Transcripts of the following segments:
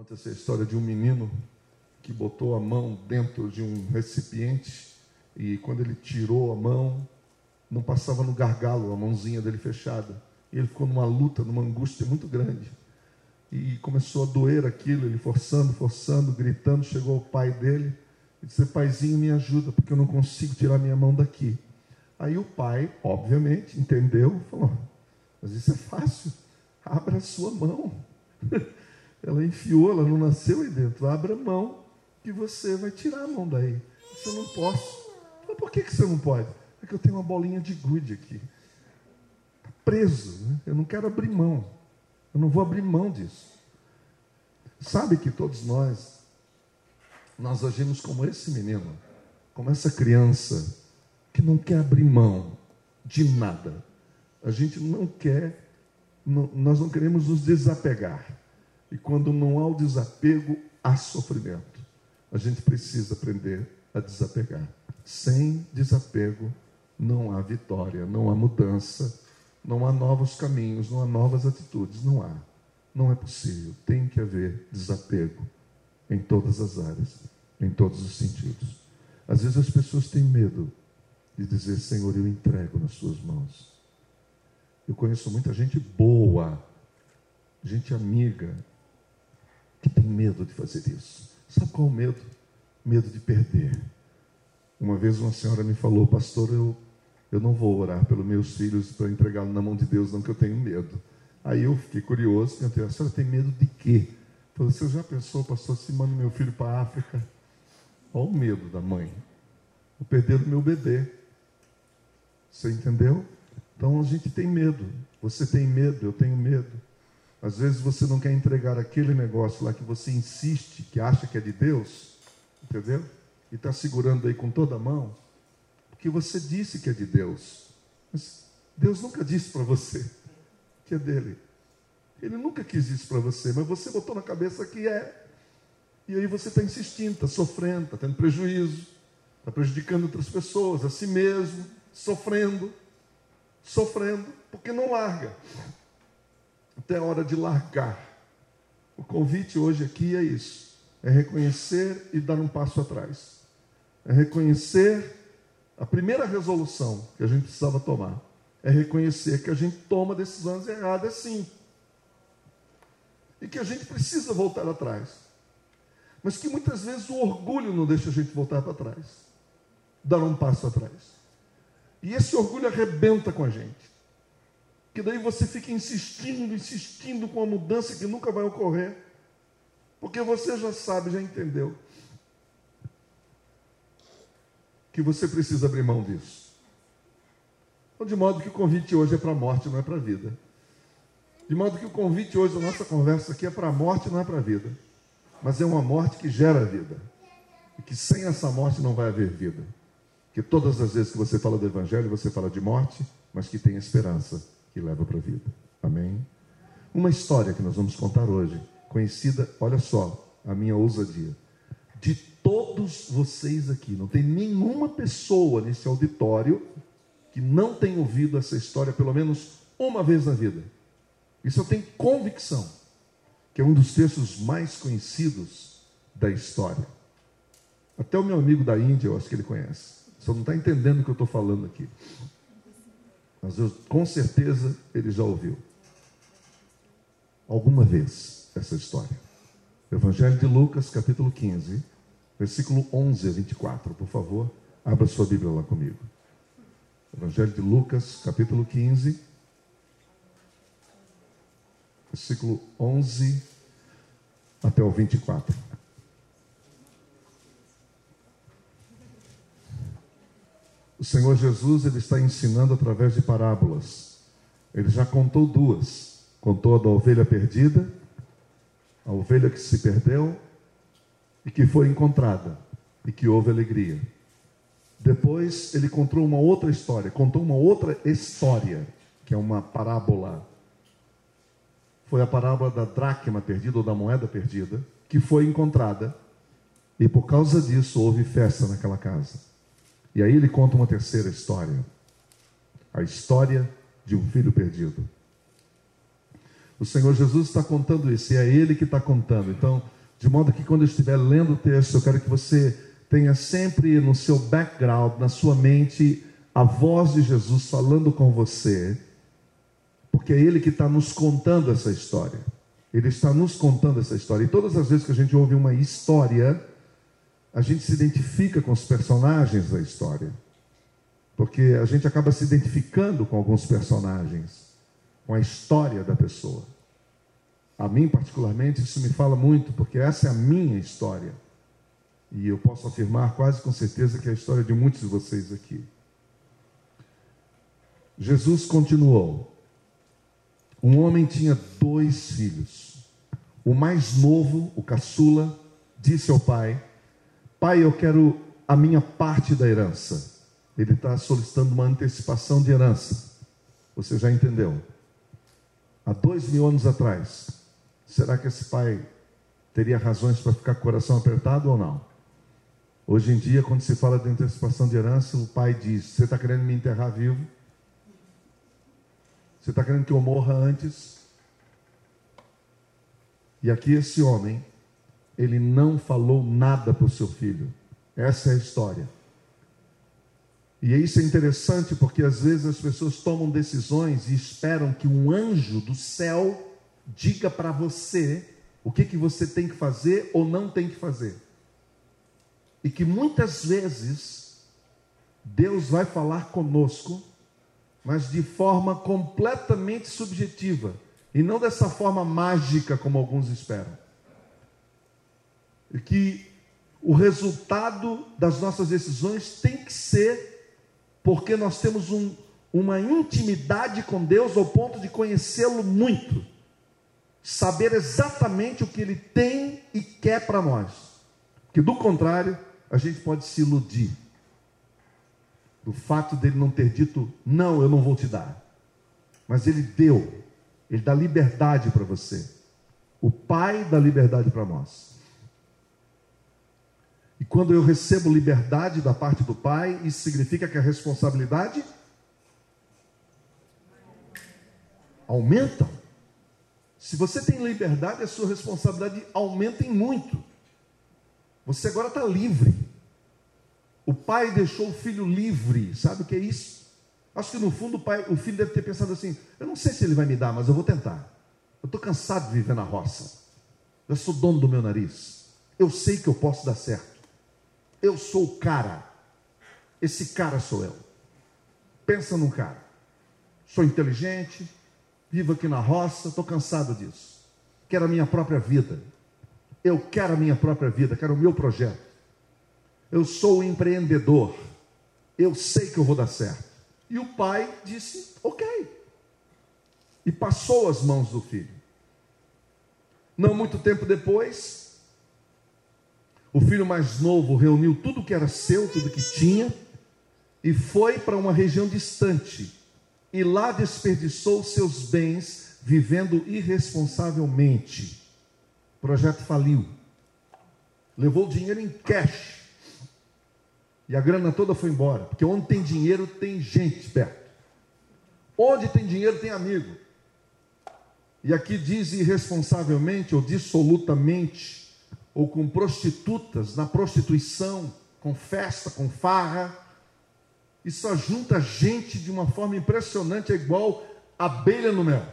Conta essa história de um menino que botou a mão dentro de um recipiente e quando ele tirou a mão, não passava no gargalo, a mãozinha dele fechada. E ele ficou numa luta, numa angústia muito grande. E começou a doer aquilo, ele forçando, forçando, gritando. Chegou o pai dele e disse: Paizinho, me ajuda, porque eu não consigo tirar minha mão daqui. Aí o pai, obviamente, entendeu, falou: Mas isso é fácil, abra a sua mão. ela enfiou, ela não nasceu aí dentro. Abra mão que você vai tirar a mão daí. Você não posso. Mas por que, que você não pode? É que eu tenho uma bolinha de gude aqui. Está preso. Né? Eu não quero abrir mão. Eu não vou abrir mão disso. Sabe que todos nós, nós agimos como esse menino, como essa criança que não quer abrir mão de nada. A gente não quer, não, nós não queremos nos desapegar. E quando não há o desapego, há sofrimento. A gente precisa aprender a desapegar. Sem desapego, não há vitória, não há mudança, não há novos caminhos, não há novas atitudes. Não há. Não é possível. Tem que haver desapego em todas as áreas, em todos os sentidos. Às vezes as pessoas têm medo de dizer: Senhor, eu entrego nas Suas mãos. Eu conheço muita gente boa, gente amiga, que tem medo de fazer isso. Sabe qual é o medo? Medo de perder. Uma vez uma senhora me falou, pastor, eu, eu não vou orar pelos meus filhos para entregá-los na mão de Deus, não, que eu tenho medo. Aí eu fiquei curioso, perguntei, a senhora tem medo de quê? Falei, você já pensou, pastor, se manda meu filho para a África? Olha o medo da mãe. Vou perder o meu bebê. Você entendeu? Então a gente tem medo. Você tem medo, eu tenho medo. Às vezes você não quer entregar aquele negócio lá que você insiste, que acha que é de Deus, entendeu? E está segurando aí com toda a mão, porque você disse que é de Deus. Mas Deus nunca disse para você que é dele. Ele nunca quis isso para você, mas você botou na cabeça que é. E aí você está insistindo, está sofrendo, está tendo prejuízo, está prejudicando outras pessoas, a si mesmo, sofrendo, sofrendo, porque não larga até a hora de largar. O convite hoje aqui é isso: é reconhecer e dar um passo atrás. É reconhecer a primeira resolução que a gente precisava tomar. É reconhecer que a gente toma decisões erradas, sim. E que a gente precisa voltar atrás. Mas que muitas vezes o orgulho não deixa a gente voltar para trás. Dar um passo atrás. E esse orgulho arrebenta com a gente que daí você fica insistindo, insistindo com a mudança que nunca vai ocorrer, porque você já sabe, já entendeu, que você precisa abrir mão disso. Então, de modo que o convite hoje é para a morte, não é para a vida. De modo que o convite hoje da nossa conversa aqui é para a morte, não é para a vida. Mas é uma morte que gera vida. E que sem essa morte não vai haver vida. Que todas as vezes que você fala do Evangelho, você fala de morte, mas que tem esperança que leva para a vida. Amém? Uma história que nós vamos contar hoje, conhecida, olha só, a minha ousadia. De todos vocês aqui, não tem nenhuma pessoa nesse auditório que não tenha ouvido essa história pelo menos uma vez na vida. Isso eu tenho convicção, que é um dos textos mais conhecidos da história. Até o meu amigo da Índia, eu acho que ele conhece. Só não está entendendo o que eu estou falando aqui mas eu, com certeza ele já ouviu alguma vez essa história. Evangelho de Lucas, capítulo 15, versículo 11 a 24, por favor, abra sua Bíblia lá comigo. Evangelho de Lucas, capítulo 15, versículo 11 até o 24. O Senhor Jesus ele está ensinando através de parábolas. Ele já contou duas. Contou a da ovelha perdida, a ovelha que se perdeu e que foi encontrada e que houve alegria. Depois ele contou uma outra história, contou uma outra história, que é uma parábola. Foi a parábola da dracma perdida ou da moeda perdida, que foi encontrada, e por causa disso houve festa naquela casa. E aí ele conta uma terceira história. A história de um filho perdido. O Senhor Jesus está contando isso, e é Ele que está contando. Então, de modo que quando eu estiver lendo o texto, eu quero que você tenha sempre no seu background, na sua mente, a voz de Jesus falando com você, porque é Ele que está nos contando essa história. Ele está nos contando essa história. E todas as vezes que a gente ouve uma história, a gente se identifica com os personagens da história. Porque a gente acaba se identificando com alguns personagens, com a história da pessoa. A mim, particularmente, isso me fala muito, porque essa é a minha história. E eu posso afirmar quase com certeza que é a história de muitos de vocês aqui. Jesus continuou. Um homem tinha dois filhos. O mais novo, o caçula, disse ao pai: Pai, eu quero a minha parte da herança. Ele está solicitando uma antecipação de herança. Você já entendeu? Há dois mil anos atrás, será que esse pai teria razões para ficar com o coração apertado ou não? Hoje em dia, quando se fala de antecipação de herança, o pai diz: Você está querendo me enterrar vivo? Você está querendo que eu morra antes? E aqui esse homem, ele não falou nada para o seu filho. Essa é a história. E isso é interessante porque às vezes as pessoas tomam decisões e esperam que um anjo do céu diga para você o que, que você tem que fazer ou não tem que fazer. E que muitas vezes Deus vai falar conosco mas de forma completamente subjetiva e não dessa forma mágica como alguns esperam. Que o resultado das nossas decisões tem que ser porque nós temos um, uma intimidade com Deus ao ponto de conhecê-lo muito, saber exatamente o que Ele tem e quer para nós. Que do contrário, a gente pode se iludir do fato dele não ter dito, não, eu não vou te dar. Mas ele deu, ele dá liberdade para você. O Pai dá liberdade para nós. E quando eu recebo liberdade da parte do Pai, isso significa que a responsabilidade aumenta. Se você tem liberdade, a sua responsabilidade aumenta em muito. Você agora está livre. O pai deixou o filho livre. Sabe o que é isso? Acho que no fundo o, pai, o filho deve ter pensado assim: eu não sei se ele vai me dar, mas eu vou tentar. Eu estou cansado de viver na roça. Eu sou dono do meu nariz. Eu sei que eu posso dar certo. Eu sou o cara. Esse cara sou eu. Pensa num cara. Sou inteligente, vivo aqui na roça, estou cansado disso. Quero a minha própria vida. Eu quero a minha própria vida, quero o meu projeto. Eu sou empreendedor. Eu sei que eu vou dar certo. E o pai disse: Ok. E passou as mãos do filho. Não muito tempo depois, o filho mais novo reuniu tudo que era seu, tudo que tinha, e foi para uma região distante. E lá desperdiçou seus bens, vivendo irresponsavelmente. O projeto faliu. Levou o dinheiro em cash e a grana toda foi embora. Porque onde tem dinheiro, tem gente perto. Onde tem dinheiro, tem amigo. E aqui diz irresponsavelmente ou dissolutamente, ou com prostitutas, na prostituição, com festa, com farra. Só junta gente de uma forma impressionante, é igual abelha no mel.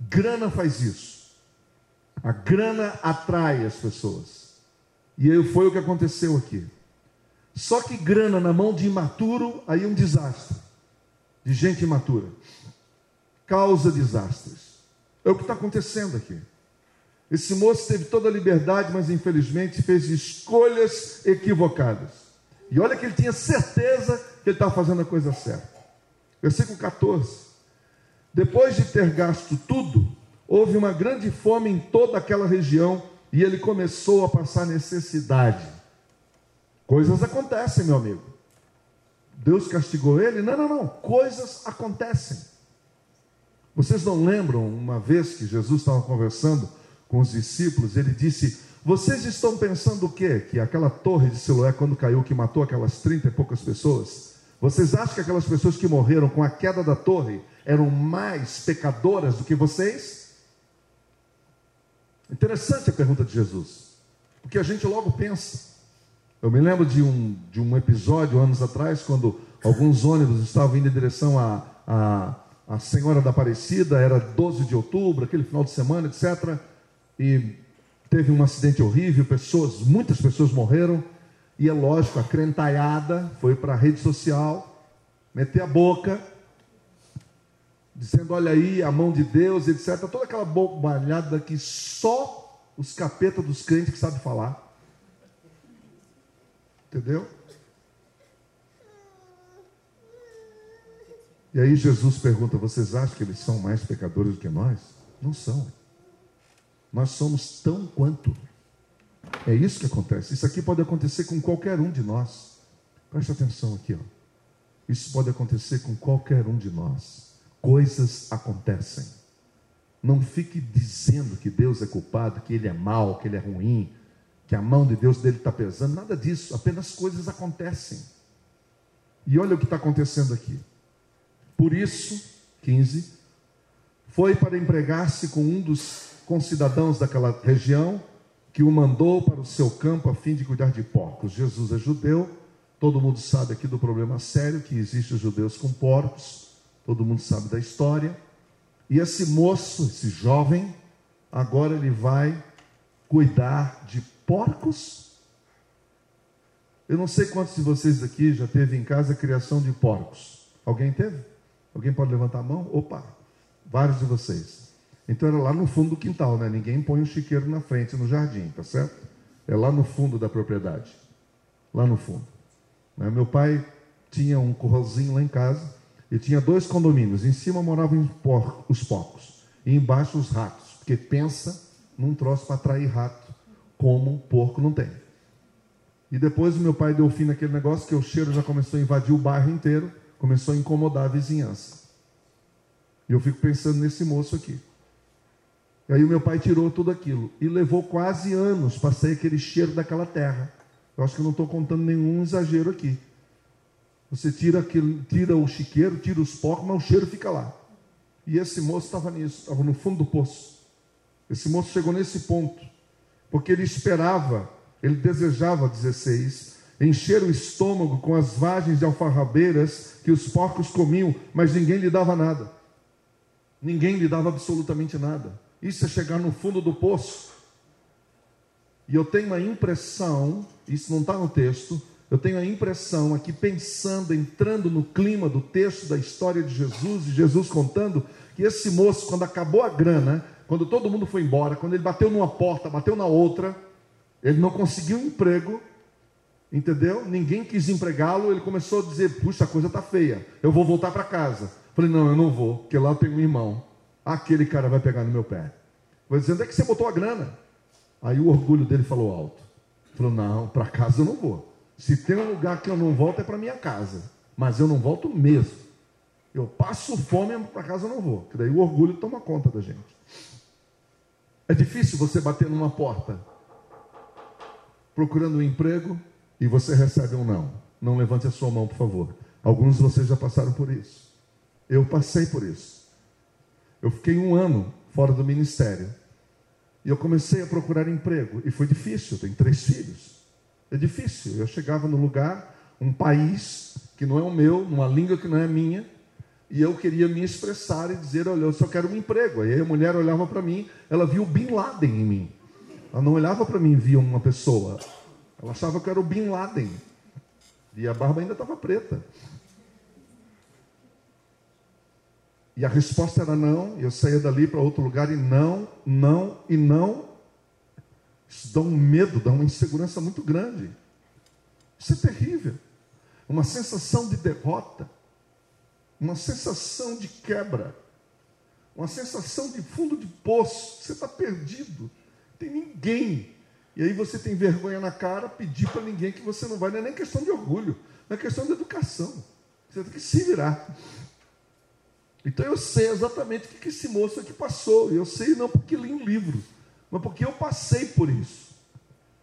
Grana faz isso. A grana atrai as pessoas. E foi o que aconteceu aqui. Só que grana na mão de imaturo, aí um desastre. De gente imatura. Causa desastres. É o que está acontecendo aqui. Esse moço teve toda a liberdade, mas infelizmente fez escolhas equivocadas. E olha que ele tinha certeza que ele estava fazendo a coisa certa. Versículo 14. Depois de ter gasto tudo, houve uma grande fome em toda aquela região e ele começou a passar necessidade. Coisas acontecem, meu amigo. Deus castigou ele? Não, não, não. Coisas acontecem. Vocês não lembram uma vez que Jesus estava conversando com os discípulos? Ele disse: Vocês estão pensando o quê? Que aquela torre de Siloé, quando caiu, que matou aquelas trinta e poucas pessoas, Vocês acham que aquelas pessoas que morreram com a queda da torre eram mais pecadoras do que vocês? Interessante a pergunta de Jesus, porque a gente logo pensa. Eu me lembro de um, de um episódio anos atrás, quando alguns ônibus estavam indo em direção a, a, a Senhora da Aparecida, era 12 de outubro, aquele final de semana, etc. E teve um acidente horrível, pessoas, muitas pessoas morreram. E é lógico, a crentaiada foi para a rede social, meter a boca, dizendo: olha aí, a mão de Deus, etc. Toda aquela bobalhada que só os capetas dos crentes que sabem falar. Entendeu? E aí Jesus pergunta: vocês acham que eles são mais pecadores do que nós? Não são. Nós somos tão quanto. É isso que acontece. Isso aqui pode acontecer com qualquer um de nós. Preste atenção aqui, ó. Isso pode acontecer com qualquer um de nós. Coisas acontecem. Não fique dizendo que Deus é culpado, que Ele é mau, que Ele é ruim, que a mão de Deus dele está pesando. Nada disso. Apenas coisas acontecem. E olha o que está acontecendo aqui. Por isso, 15, foi para empregar-se com um dos concidadãos daquela região que o mandou para o seu campo a fim de cuidar de porcos. Jesus é judeu, todo mundo sabe aqui do problema sério que existe os judeus com porcos, todo mundo sabe da história. E esse moço, esse jovem, agora ele vai cuidar de porcos. Eu não sei quantos de vocês aqui já teve em casa a criação de porcos. Alguém teve? Alguém pode levantar a mão? Opa, vários de vocês. Então era lá no fundo do quintal, né? Ninguém põe um chiqueiro na frente no jardim, tá certo? É lá no fundo da propriedade. Lá no fundo. Né? Meu pai tinha um corralzinho lá em casa e tinha dois condomínios. Em cima moravam os porcos e embaixo os ratos. Porque pensa num troço para atrair rato, como porco não tem. E depois meu pai deu fim naquele negócio que o cheiro já começou a invadir o bairro inteiro, começou a incomodar a vizinhança. E eu fico pensando nesse moço aqui. E aí o meu pai tirou tudo aquilo. E levou quase anos para sair aquele cheiro daquela terra. Eu acho que não estou contando nenhum exagero aqui. Você tira, tira o chiqueiro, tira os porcos, mas o cheiro fica lá. E esse moço estava nisso, estava no fundo do poço. Esse moço chegou nesse ponto, porque ele esperava, ele desejava 16, encher o estômago com as vagens de alfarrabeiras que os porcos comiam, mas ninguém lhe dava nada. Ninguém lhe dava absolutamente nada. Isso é chegar no fundo do poço. E eu tenho a impressão, isso não está no texto, eu tenho a impressão aqui, pensando, entrando no clima do texto da história de Jesus, e Jesus contando, que esse moço, quando acabou a grana, quando todo mundo foi embora, quando ele bateu numa porta, bateu na outra, ele não conseguiu um emprego, entendeu? Ninguém quis empregá-lo, ele começou a dizer: puxa, a coisa está feia, eu vou voltar para casa. Falei: não, eu não vou, porque lá tem um irmão aquele cara vai pegar no meu pé. Vou dizendo, onde é que você botou a grana? Aí o orgulho dele falou alto. Falou, não, para casa eu não vou. Se tem um lugar que eu não volto é para minha casa. Mas eu não volto mesmo. Eu passo fome, para casa eu não vou. Que daí o orgulho toma conta da gente. É difícil você bater numa porta procurando um emprego e você recebe um não. Não levante a sua mão, por favor. Alguns de vocês já passaram por isso. Eu passei por isso. Eu fiquei um ano fora do ministério. E eu comecei a procurar emprego. E foi difícil, tenho três filhos. É difícil. Eu chegava no lugar, um país que não é o meu, numa língua que não é minha, e eu queria me expressar e dizer: Olha, eu só quero um emprego. Aí a mulher olhava para mim, ela viu o Bin Laden em mim. Ela não olhava para mim e via uma pessoa. Ela achava que eu era o Bin Laden. E a barba ainda estava preta. E a resposta era não, eu saía dali para outro lugar e não, não e não. Isso dá um medo, dá uma insegurança muito grande. Isso é terrível. Uma sensação de derrota, uma sensação de quebra, uma sensação de fundo de poço. Você está perdido, tem ninguém. E aí você tem vergonha na cara, pedir para ninguém que você não vai. Não é nem questão de orgulho, é questão de educação. Você tem que se virar. Então eu sei exatamente o que esse moço aqui passou. Eu sei não porque li um livro, mas porque eu passei por isso.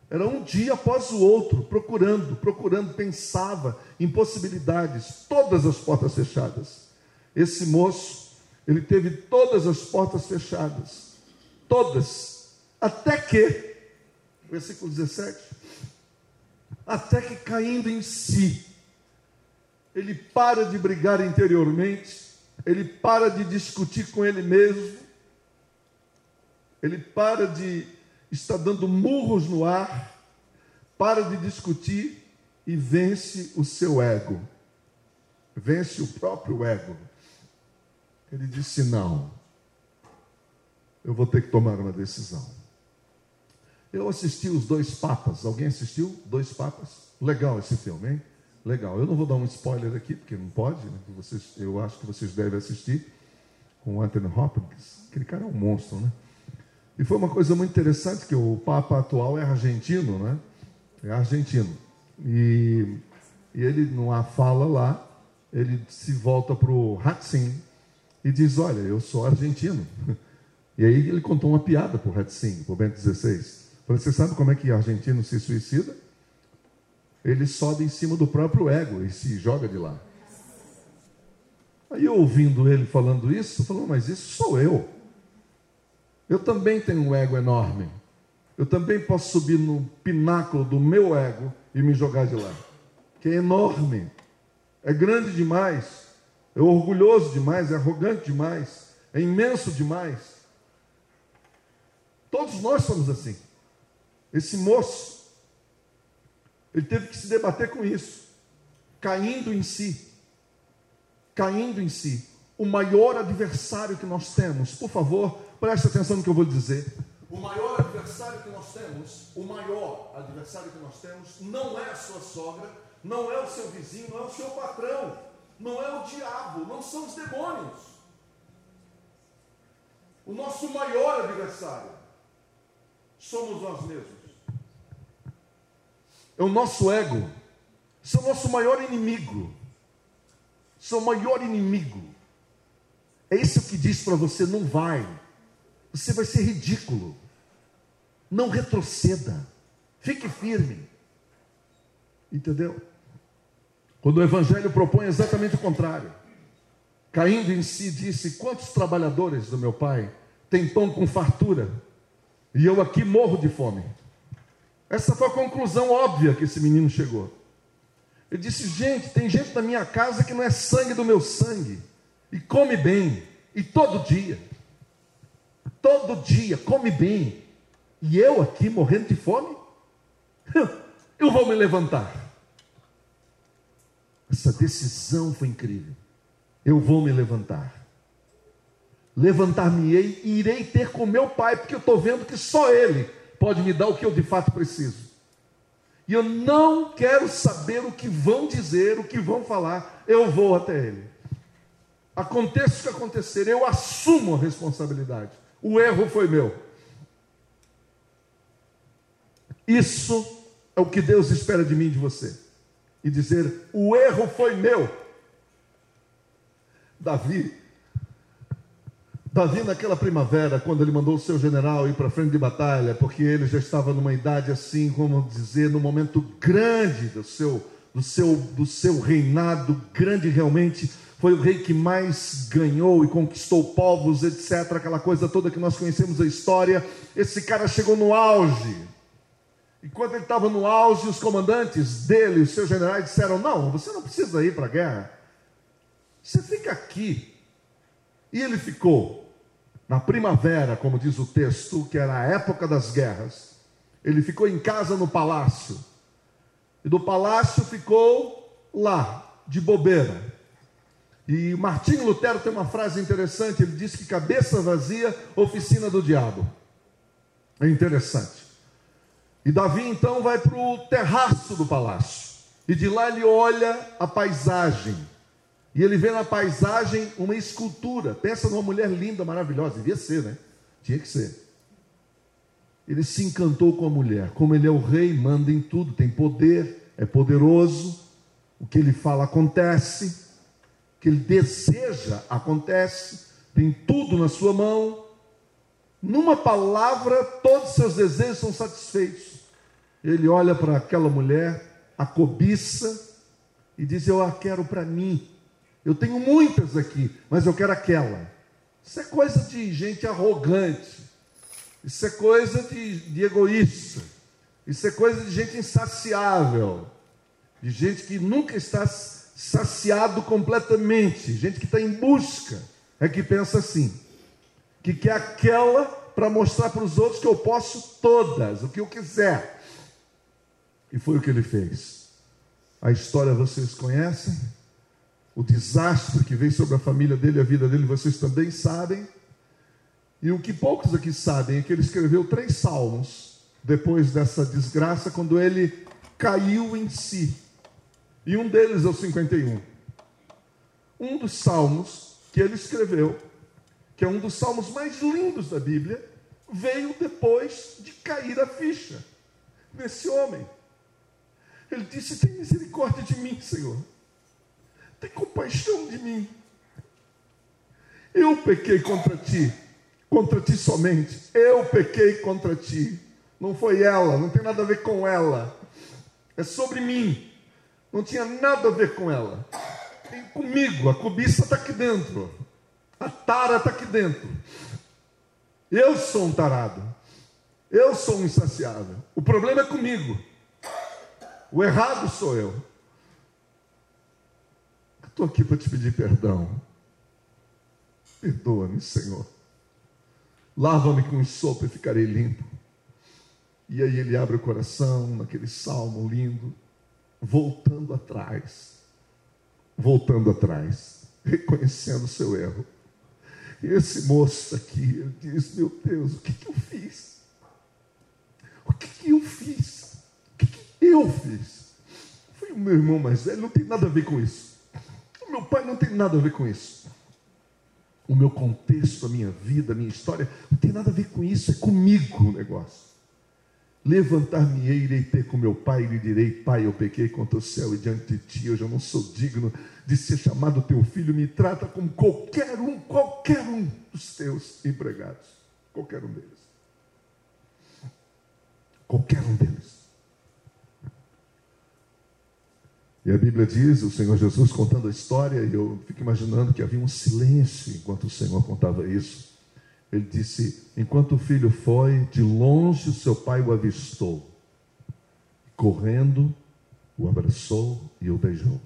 Era um dia após o outro, procurando, procurando, pensava em possibilidades, todas as portas fechadas. Esse moço, ele teve todas as portas fechadas, todas, até que, versículo 17, até que caindo em si, ele para de brigar interiormente, ele para de discutir com ele mesmo, ele para de estar dando murros no ar, para de discutir e vence o seu ego, vence o próprio ego. Ele disse: Não, eu vou ter que tomar uma decisão. Eu assisti os dois papas. Alguém assistiu? Dois papas? Legal esse filme, hein? Legal. Eu não vou dar um spoiler aqui, porque não pode. Né? Vocês, eu acho que vocês devem assistir com Anthony Hopkins. Aquele cara é um monstro, né? E foi uma coisa muito interessante que o Papa atual é argentino, né? É argentino. E, e ele, numa fala lá, ele se volta para o Hatzin e diz: Olha, eu sou argentino. E aí ele contou uma piada para o Hatzin, para o Bento XVI. Falei: Você sabe como é que argentino se suicida? Ele sobe em cima do próprio ego e se joga de lá. Aí ouvindo ele falando isso, falou: Mas isso sou eu. Eu também tenho um ego enorme. Eu também posso subir no pináculo do meu ego e me jogar de lá. Que é enorme, é grande demais, é orgulhoso demais, é arrogante demais, é imenso demais. Todos nós somos assim. Esse moço, ele teve que se debater com isso, caindo em si, caindo em si. O maior adversário que nós temos, por favor, preste atenção no que eu vou dizer. O maior adversário que nós temos, o maior adversário que nós temos, não é a sua sogra, não é o seu vizinho, não é o seu patrão, não é o diabo, não são os demônios. O nosso maior adversário somos nós mesmos. É o nosso ego. Isso é o nosso maior inimigo. Isso é o maior inimigo. É isso que diz para você: não vai você vai ser ridículo. Não retroceda. Fique firme. Entendeu? Quando o Evangelho propõe exatamente o contrário. Caindo em si, disse: Quantos trabalhadores do meu pai têm pão com fartura? E eu aqui morro de fome. Essa foi a conclusão óbvia que esse menino chegou. Ele disse: Gente, tem gente na minha casa que não é sangue do meu sangue, e come bem, e todo dia todo dia, come bem, e eu aqui morrendo de fome? Eu vou me levantar. Essa decisão foi incrível. Eu vou me levantar. Levantar-me-ei e irei ter com meu pai, porque eu estou vendo que só ele pode me dar o que eu de fato preciso. E eu não quero saber o que vão dizer, o que vão falar, eu vou até ele. Aconteça o que acontecer, eu assumo a responsabilidade. O erro foi meu. Isso é o que Deus espera de mim e de você. E dizer: o erro foi meu. Davi, Davi, naquela primavera, quando ele mandou o seu general ir para frente de batalha, porque ele já estava numa idade assim, como dizer, no momento grande do seu, do seu, do seu reinado, grande realmente, foi o rei que mais ganhou e conquistou povos, etc. Aquela coisa toda que nós conhecemos a história. Esse cara chegou no auge. E quando ele estava no auge, os comandantes dele, os seus generais, disseram: Não, você não precisa ir para a guerra. Você fica aqui. E ele ficou. Na primavera, como diz o texto, que era a época das guerras, ele ficou em casa no palácio. E do palácio ficou lá, de bobeira e Martinho Lutero tem uma frase interessante, ele diz que cabeça vazia, oficina do diabo. É interessante. E Davi então vai para o terraço do palácio. E de lá ele olha a paisagem. E ele vê na paisagem uma escultura. Pensa numa mulher linda, maravilhosa. Devia ser, né? Tinha que ser. Ele se encantou com a mulher. Como ele é o rei, manda em tudo, tem poder, é poderoso. O que ele fala acontece que ele deseja acontece, tem tudo na sua mão. Numa palavra, todos os seus desejos são satisfeitos. Ele olha para aquela mulher, a cobiça, e diz: Eu a quero para mim. Eu tenho muitas aqui, mas eu quero aquela. Isso é coisa de gente arrogante. Isso é coisa de, de egoísta. Isso é coisa de gente insaciável. De gente que nunca está saciado completamente. Gente que está em busca. É que pensa assim: que quer aquela para mostrar para os outros que eu posso todas, o que eu quiser. E foi o que ele fez. A história vocês conhecem? O desastre que veio sobre a família dele, a vida dele, vocês também sabem. E o que poucos aqui sabem é que ele escreveu três salmos depois dessa desgraça, quando ele caiu em si. E um deles é o 51. Um dos salmos que ele escreveu, que é um dos salmos mais lindos da Bíblia, veio depois de cair a ficha nesse homem. Ele disse: Tem misericórdia de mim, Senhor. Tem compaixão de mim. Eu pequei contra ti, contra ti somente. Eu pequei contra ti. Não foi ela, não tem nada a ver com ela. É sobre mim. Não tinha nada a ver com ela. Tem comigo, a cobiça está aqui dentro. A tara está aqui dentro. Eu sou um tarado. Eu sou um insaciável. O problema é comigo. O errado sou eu. Estou aqui para te pedir perdão. Perdoa-me, Senhor. Lava-me com sopa e ficarei limpo. E aí ele abre o coração naquele salmo lindo, voltando atrás, voltando atrás, reconhecendo o seu erro. E esse moço aqui, diz: Meu Deus, o que, que eu fiz? O que, que eu fiz? O que, que eu fiz? Foi o meu irmão mais velho, não tem nada a ver com isso. Meu pai não tem nada a ver com isso. O meu contexto, a minha vida, a minha história, não tem nada a ver com isso, é comigo o negócio. Levantar-me-ei, irei ter com meu pai e lhe direi: Pai, eu pequei contra o céu e diante de ti, eu já não sou digno de ser chamado teu filho. Me trata como qualquer um, qualquer um dos teus empregados. Qualquer um deles. Qualquer um deles. E a Bíblia diz, o Senhor Jesus contando a história, e eu fico imaginando que havia um silêncio enquanto o Senhor contava isso. Ele disse: Enquanto o filho foi, de longe o seu pai o avistou. Correndo, o abraçou e o beijou.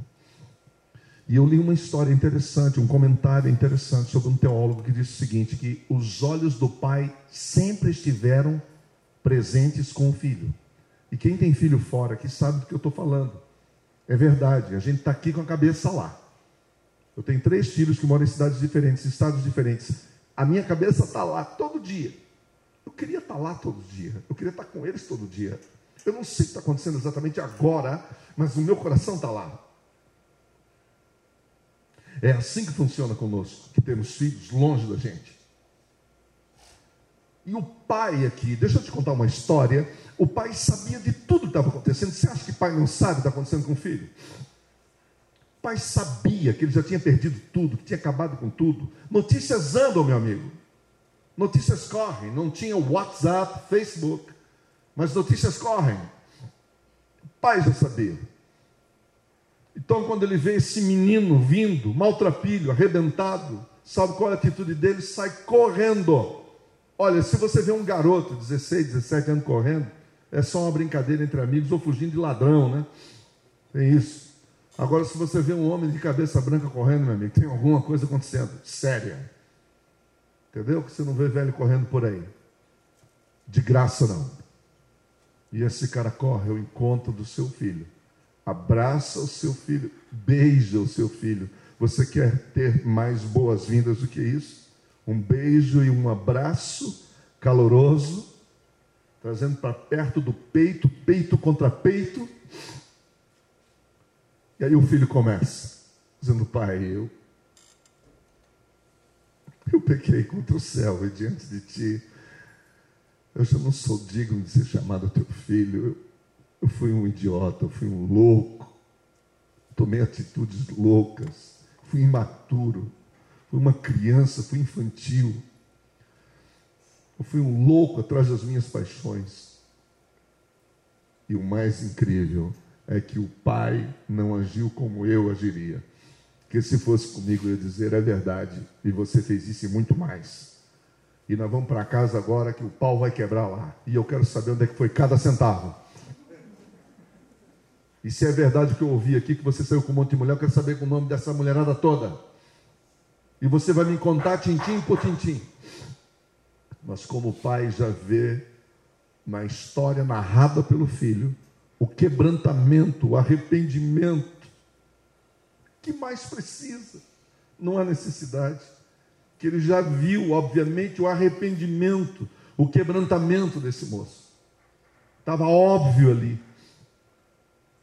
E eu li uma história interessante, um comentário interessante sobre um teólogo que disse o seguinte: que os olhos do pai sempre estiveram presentes com o filho. E quem tem filho fora aqui sabe do que eu estou falando. É verdade, a gente está aqui com a cabeça lá. Eu tenho três filhos que moram em cidades diferentes, estados diferentes. A minha cabeça está lá todo dia. Eu queria estar tá lá todo dia. Eu queria estar tá com eles todo dia. Eu não sei o que está acontecendo exatamente agora, mas o meu coração está lá. É assim que funciona conosco, que temos filhos longe da gente. E o pai aqui, deixa eu te contar uma história. O pai sabia de tudo que estava acontecendo. Você acha que pai não sabe o que está acontecendo com o filho? O pai sabia que ele já tinha perdido tudo, que tinha acabado com tudo. Notícias andam, meu amigo. Notícias correm. Não tinha WhatsApp, Facebook, mas notícias correm. O pai já sabia. Então, quando ele vê esse menino vindo, maltrapilho, arrebentado, sabe qual é a atitude dele? Sai correndo. Olha, se você vê um garoto, 16, 17 anos correndo, é só uma brincadeira entre amigos ou fugindo de ladrão, né? Tem isso. Agora, se você vê um homem de cabeça branca correndo, meu amigo, tem alguma coisa acontecendo, séria. Entendeu? Que você não vê velho correndo por aí. De graça, não. E esse cara corre ao encontro do seu filho. Abraça o seu filho, beija o seu filho. Você quer ter mais boas-vindas do que isso? Um beijo e um abraço caloroso, trazendo para perto do peito, peito contra peito e aí o filho começa, dizendo: Pai, eu, eu pequei contra o céu e diante de ti. Eu já não sou digno de ser chamado teu filho. Eu, eu fui um idiota, eu fui um louco. Tomei atitudes loucas. Fui imaturo. Fui uma criança, fui infantil. Eu fui um louco atrás das minhas paixões. E o mais incrível é que o pai não agiu como eu agiria. Que se fosse comigo, eu ia dizer: é verdade, e você fez isso e muito mais. E nós vamos para casa agora que o pau vai quebrar lá. E eu quero saber onde é que foi cada centavo. E se é verdade que eu ouvi aqui que você saiu com um monte de mulher, eu quero saber o nome dessa mulherada toda. E você vai me contar tintim por tintim. Mas como o pai já vê na história narrada pelo filho, o quebrantamento, o arrependimento. que mais precisa? Não há necessidade. Que ele já viu, obviamente, o arrependimento, o quebrantamento desse moço. Estava óbvio ali.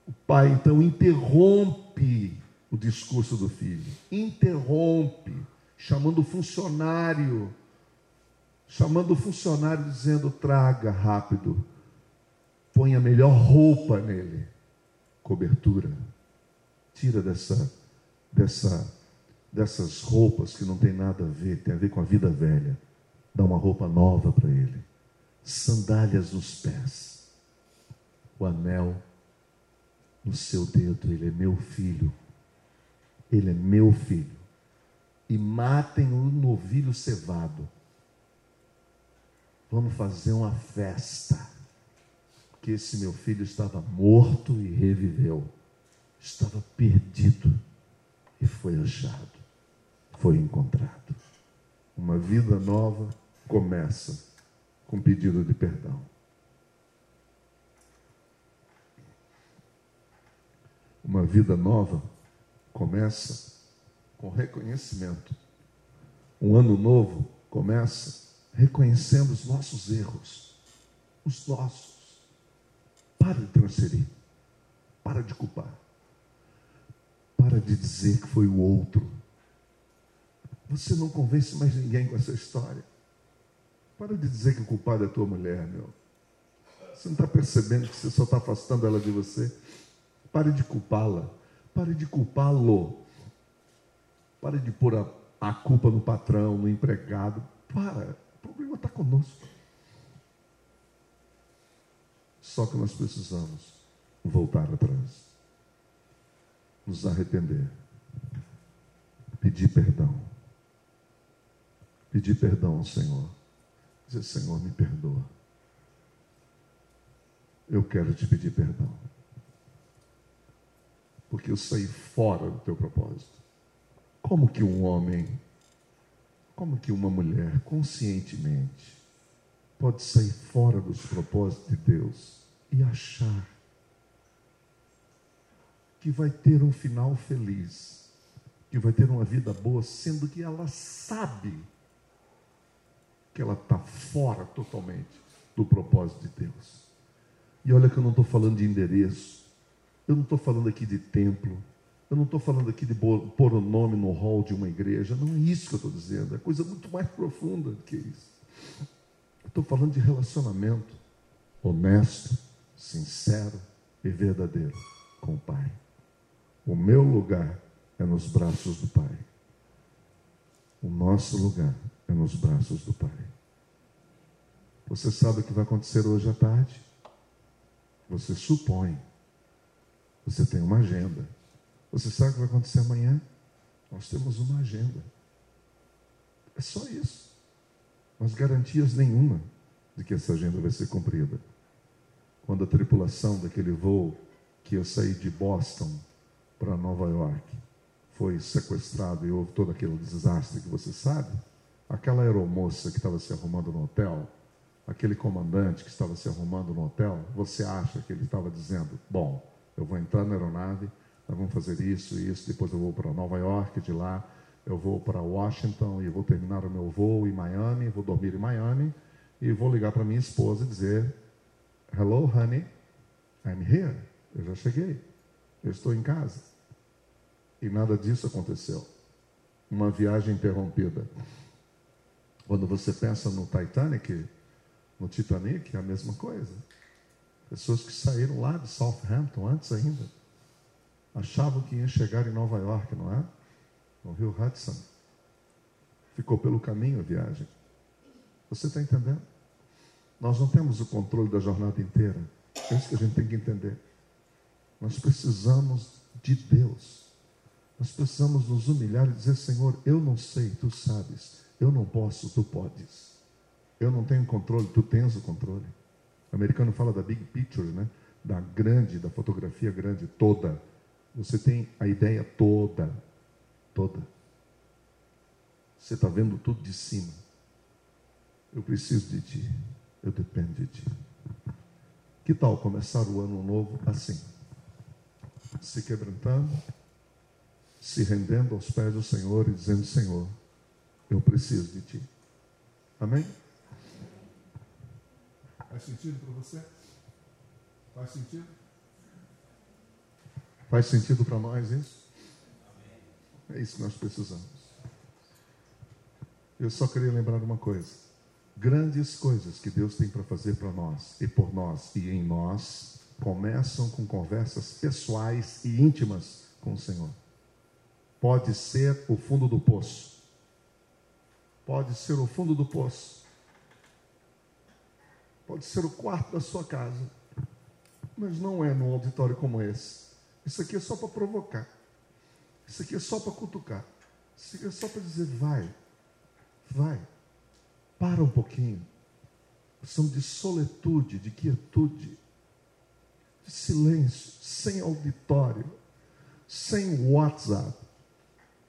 O pai então interrompe o discurso do filho, interrompe, chamando o funcionário, chamando o funcionário dizendo: traga rápido põe a melhor roupa nele, cobertura. Tira dessa, dessa, dessas roupas que não tem nada a ver, tem a ver com a vida velha. Dá uma roupa nova para ele. Sandálias nos pés. O anel no seu dedo. Ele é meu filho. Ele é meu filho. E matem o novilho cevado. Vamos fazer uma festa que esse meu filho estava morto e reviveu, estava perdido e foi achado, foi encontrado. Uma vida nova começa com pedido de perdão. Uma vida nova começa com reconhecimento. Um ano novo começa reconhecendo os nossos erros, os nossos. Para de transferir. Para de culpar. Para de dizer que foi o outro. Você não convence mais ninguém com essa história. Para de dizer que o culpado é tua mulher, meu. Você não está percebendo que você só está afastando ela de você? Pare de culpá-la. Pare de culpá-lo. Pare de pôr a, a culpa no patrão, no empregado. Para. O problema está conosco. Só que nós precisamos voltar atrás, nos arrepender, pedir perdão. Pedir perdão ao Senhor. Dizer, Senhor, me perdoa. Eu quero te pedir perdão. Porque eu saí fora do teu propósito. Como que um homem, como que uma mulher, conscientemente, pode sair fora dos propósitos de Deus e achar que vai ter um final feliz, que vai ter uma vida boa, sendo que ela sabe que ela está fora totalmente do propósito de Deus. E olha que eu não estou falando de endereço, eu não estou falando aqui de templo, eu não estou falando aqui de pôr o nome no hall de uma igreja, não é isso que eu estou dizendo, é coisa muito mais profunda do que isso. Estou falando de relacionamento honesto, sincero e verdadeiro com o Pai. O meu lugar é nos braços do Pai. O nosso lugar é nos braços do Pai. Você sabe o que vai acontecer hoje à tarde? Você supõe. Você tem uma agenda. Você sabe o que vai acontecer amanhã? Nós temos uma agenda. É só isso. Mas garantias nenhuma de que essa agenda vai ser cumprida quando a tripulação daquele voo que ia sair de Boston para Nova York foi sequestrado e houve todo aquele desastre que você sabe, aquela aeromoça que estava se arrumando no hotel, aquele comandante que estava se arrumando no hotel, você acha que ele estava dizendo: Bom, eu vou entrar na aeronave, nós vamos fazer isso e isso, depois eu vou para Nova York, de lá eu vou para Washington e vou terminar o meu voo em Miami, vou dormir em Miami e vou ligar para minha esposa e dizer Hello, honey. I'm here. Eu já cheguei. Eu estou em casa. E nada disso aconteceu. Uma viagem interrompida. Quando você pensa no Titanic, no Titanic, é a mesma coisa. Pessoas que saíram lá de Southampton antes ainda, achavam que iam chegar em Nova York, não é? No Rio Hudson. Ficou pelo caminho a viagem. Você está entendendo? Nós não temos o controle da jornada inteira. É isso que a gente tem que entender. Nós precisamos de Deus. Nós precisamos nos humilhar e dizer: Senhor, eu não sei, tu sabes. Eu não posso, tu podes. Eu não tenho controle, tu tens o controle. O americano fala da big picture, né? Da grande, da fotografia grande toda. Você tem a ideia toda, toda. Você está vendo tudo de cima. Eu preciso de ti. Eu dependo de ti. Que tal começar o ano novo assim? Se quebrantando, se rendendo aos pés do Senhor e dizendo: Senhor, eu preciso de ti. Amém? Faz sentido para você? Faz sentido? Faz sentido para nós isso? É isso que nós precisamos. Eu só queria lembrar uma coisa. Grandes coisas que Deus tem para fazer para nós e por nós e em nós começam com conversas pessoais e íntimas com o Senhor. Pode ser o fundo do poço. Pode ser o fundo do poço. Pode ser o quarto da sua casa. Mas não é num auditório como esse. Isso aqui é só para provocar. Isso aqui é só para cutucar. Isso aqui é só para dizer: vai, vai, para um pouquinho. Precisamos de soletude, de quietude, de silêncio, sem auditório, sem WhatsApp,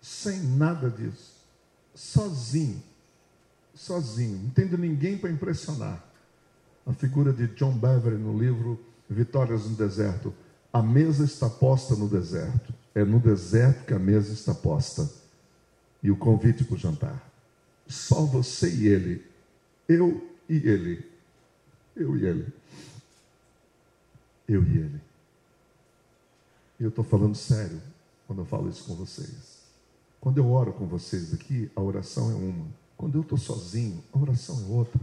sem nada disso. Sozinho, sozinho, não tendo ninguém para impressionar. A figura de John Beverly no livro Vitórias no Deserto. A mesa está posta no deserto. É no deserto que a mesa está posta. E o convite para o jantar. Só você e ele. Eu e ele. Eu e ele. Eu e ele. E eu estou falando sério quando eu falo isso com vocês. Quando eu oro com vocês aqui, a oração é uma. Quando eu estou sozinho, a oração é outra.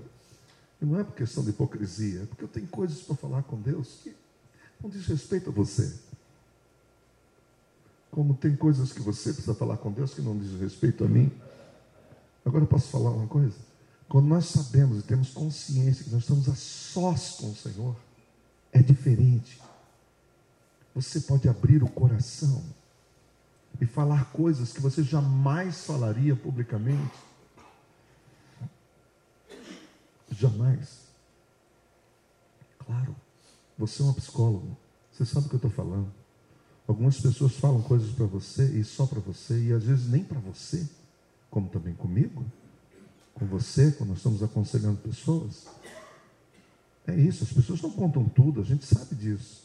E não é por questão de hipocrisia, é porque eu tenho coisas para falar com Deus que não diz respeito a você. Como tem coisas que você precisa falar com Deus que não diz respeito a mim. Agora eu posso falar uma coisa? Quando nós sabemos e temos consciência que nós estamos a sós com o Senhor, é diferente. Você pode abrir o coração e falar coisas que você jamais falaria publicamente. Jamais. Claro, você é uma psicóloga, você sabe o que eu estou falando. Algumas pessoas falam coisas para você e só para você, e às vezes nem para você, como também comigo, com você, quando nós estamos aconselhando pessoas. É isso, as pessoas não contam tudo, a gente sabe disso.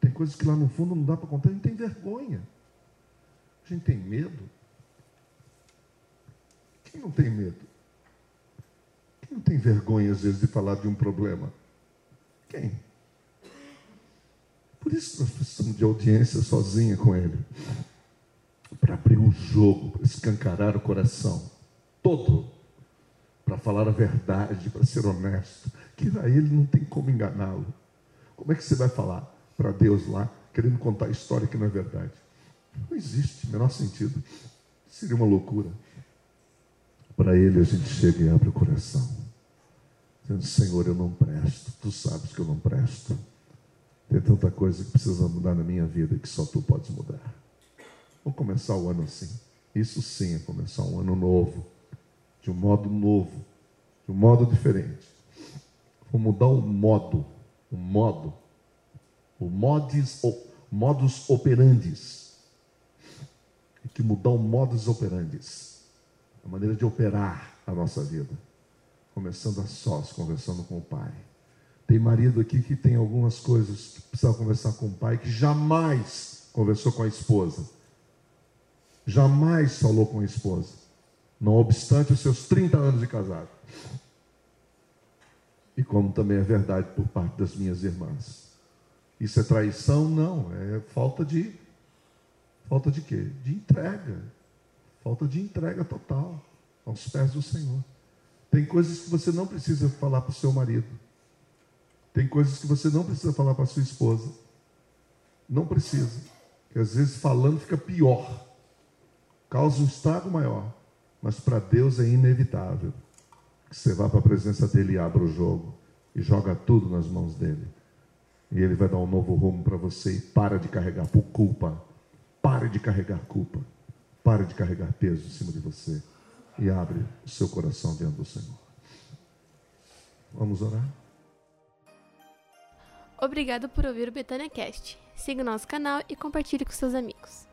Tem coisas que lá no fundo não dá para contar, a gente tem vergonha. A gente tem medo. Quem não tem medo? Não tem vergonha, às vezes, de falar de um problema? Quem? Por isso nós precisamos de audiência sozinha com ele. Para abrir o jogo, para escancarar o coração todo. Para falar a verdade, para ser honesto. Que a ele não tem como enganá-lo. Como é que você vai falar para Deus lá, querendo contar a história que não é verdade? Não existe, menor sentido. Seria uma loucura. Para ele a gente chega e abre o coração. Dizendo, Senhor, eu não presto. Tu sabes que eu não presto. Tem tanta coisa que precisa mudar na minha vida que só tu podes mudar. Vamos começar o ano assim. Isso sim é começar um ano novo. De um modo novo. De um modo diferente. Vamos mudar o modo. O modo. O modus, modus operandis tem que mudar o modus operandi, a maneira de operar a nossa vida. Começando a sós, conversando com o pai. Tem marido aqui que tem algumas coisas que precisa conversar com o pai, que jamais conversou com a esposa. Jamais falou com a esposa. Não obstante os seus 30 anos de casado. E como também é verdade por parte das minhas irmãs. Isso é traição? Não, é falta de Falta de quê? De entrega. Falta de entrega total aos pés do Senhor. Tem coisas que você não precisa falar para o seu marido. Tem coisas que você não precisa falar para a sua esposa. Não precisa. Porque às vezes falando fica pior. Causa um estrago maior. Mas para Deus é inevitável que você vá para a presença dele e abra o jogo. E joga tudo nas mãos dele. E Ele vai dar um novo rumo para você. E para de carregar por culpa. Pare de carregar culpa. Pare de carregar peso em cima de você. E abre o seu coração diante do Senhor. Vamos orar? Obrigado por ouvir o Betânia Cast. Siga o nosso canal e compartilhe com seus amigos.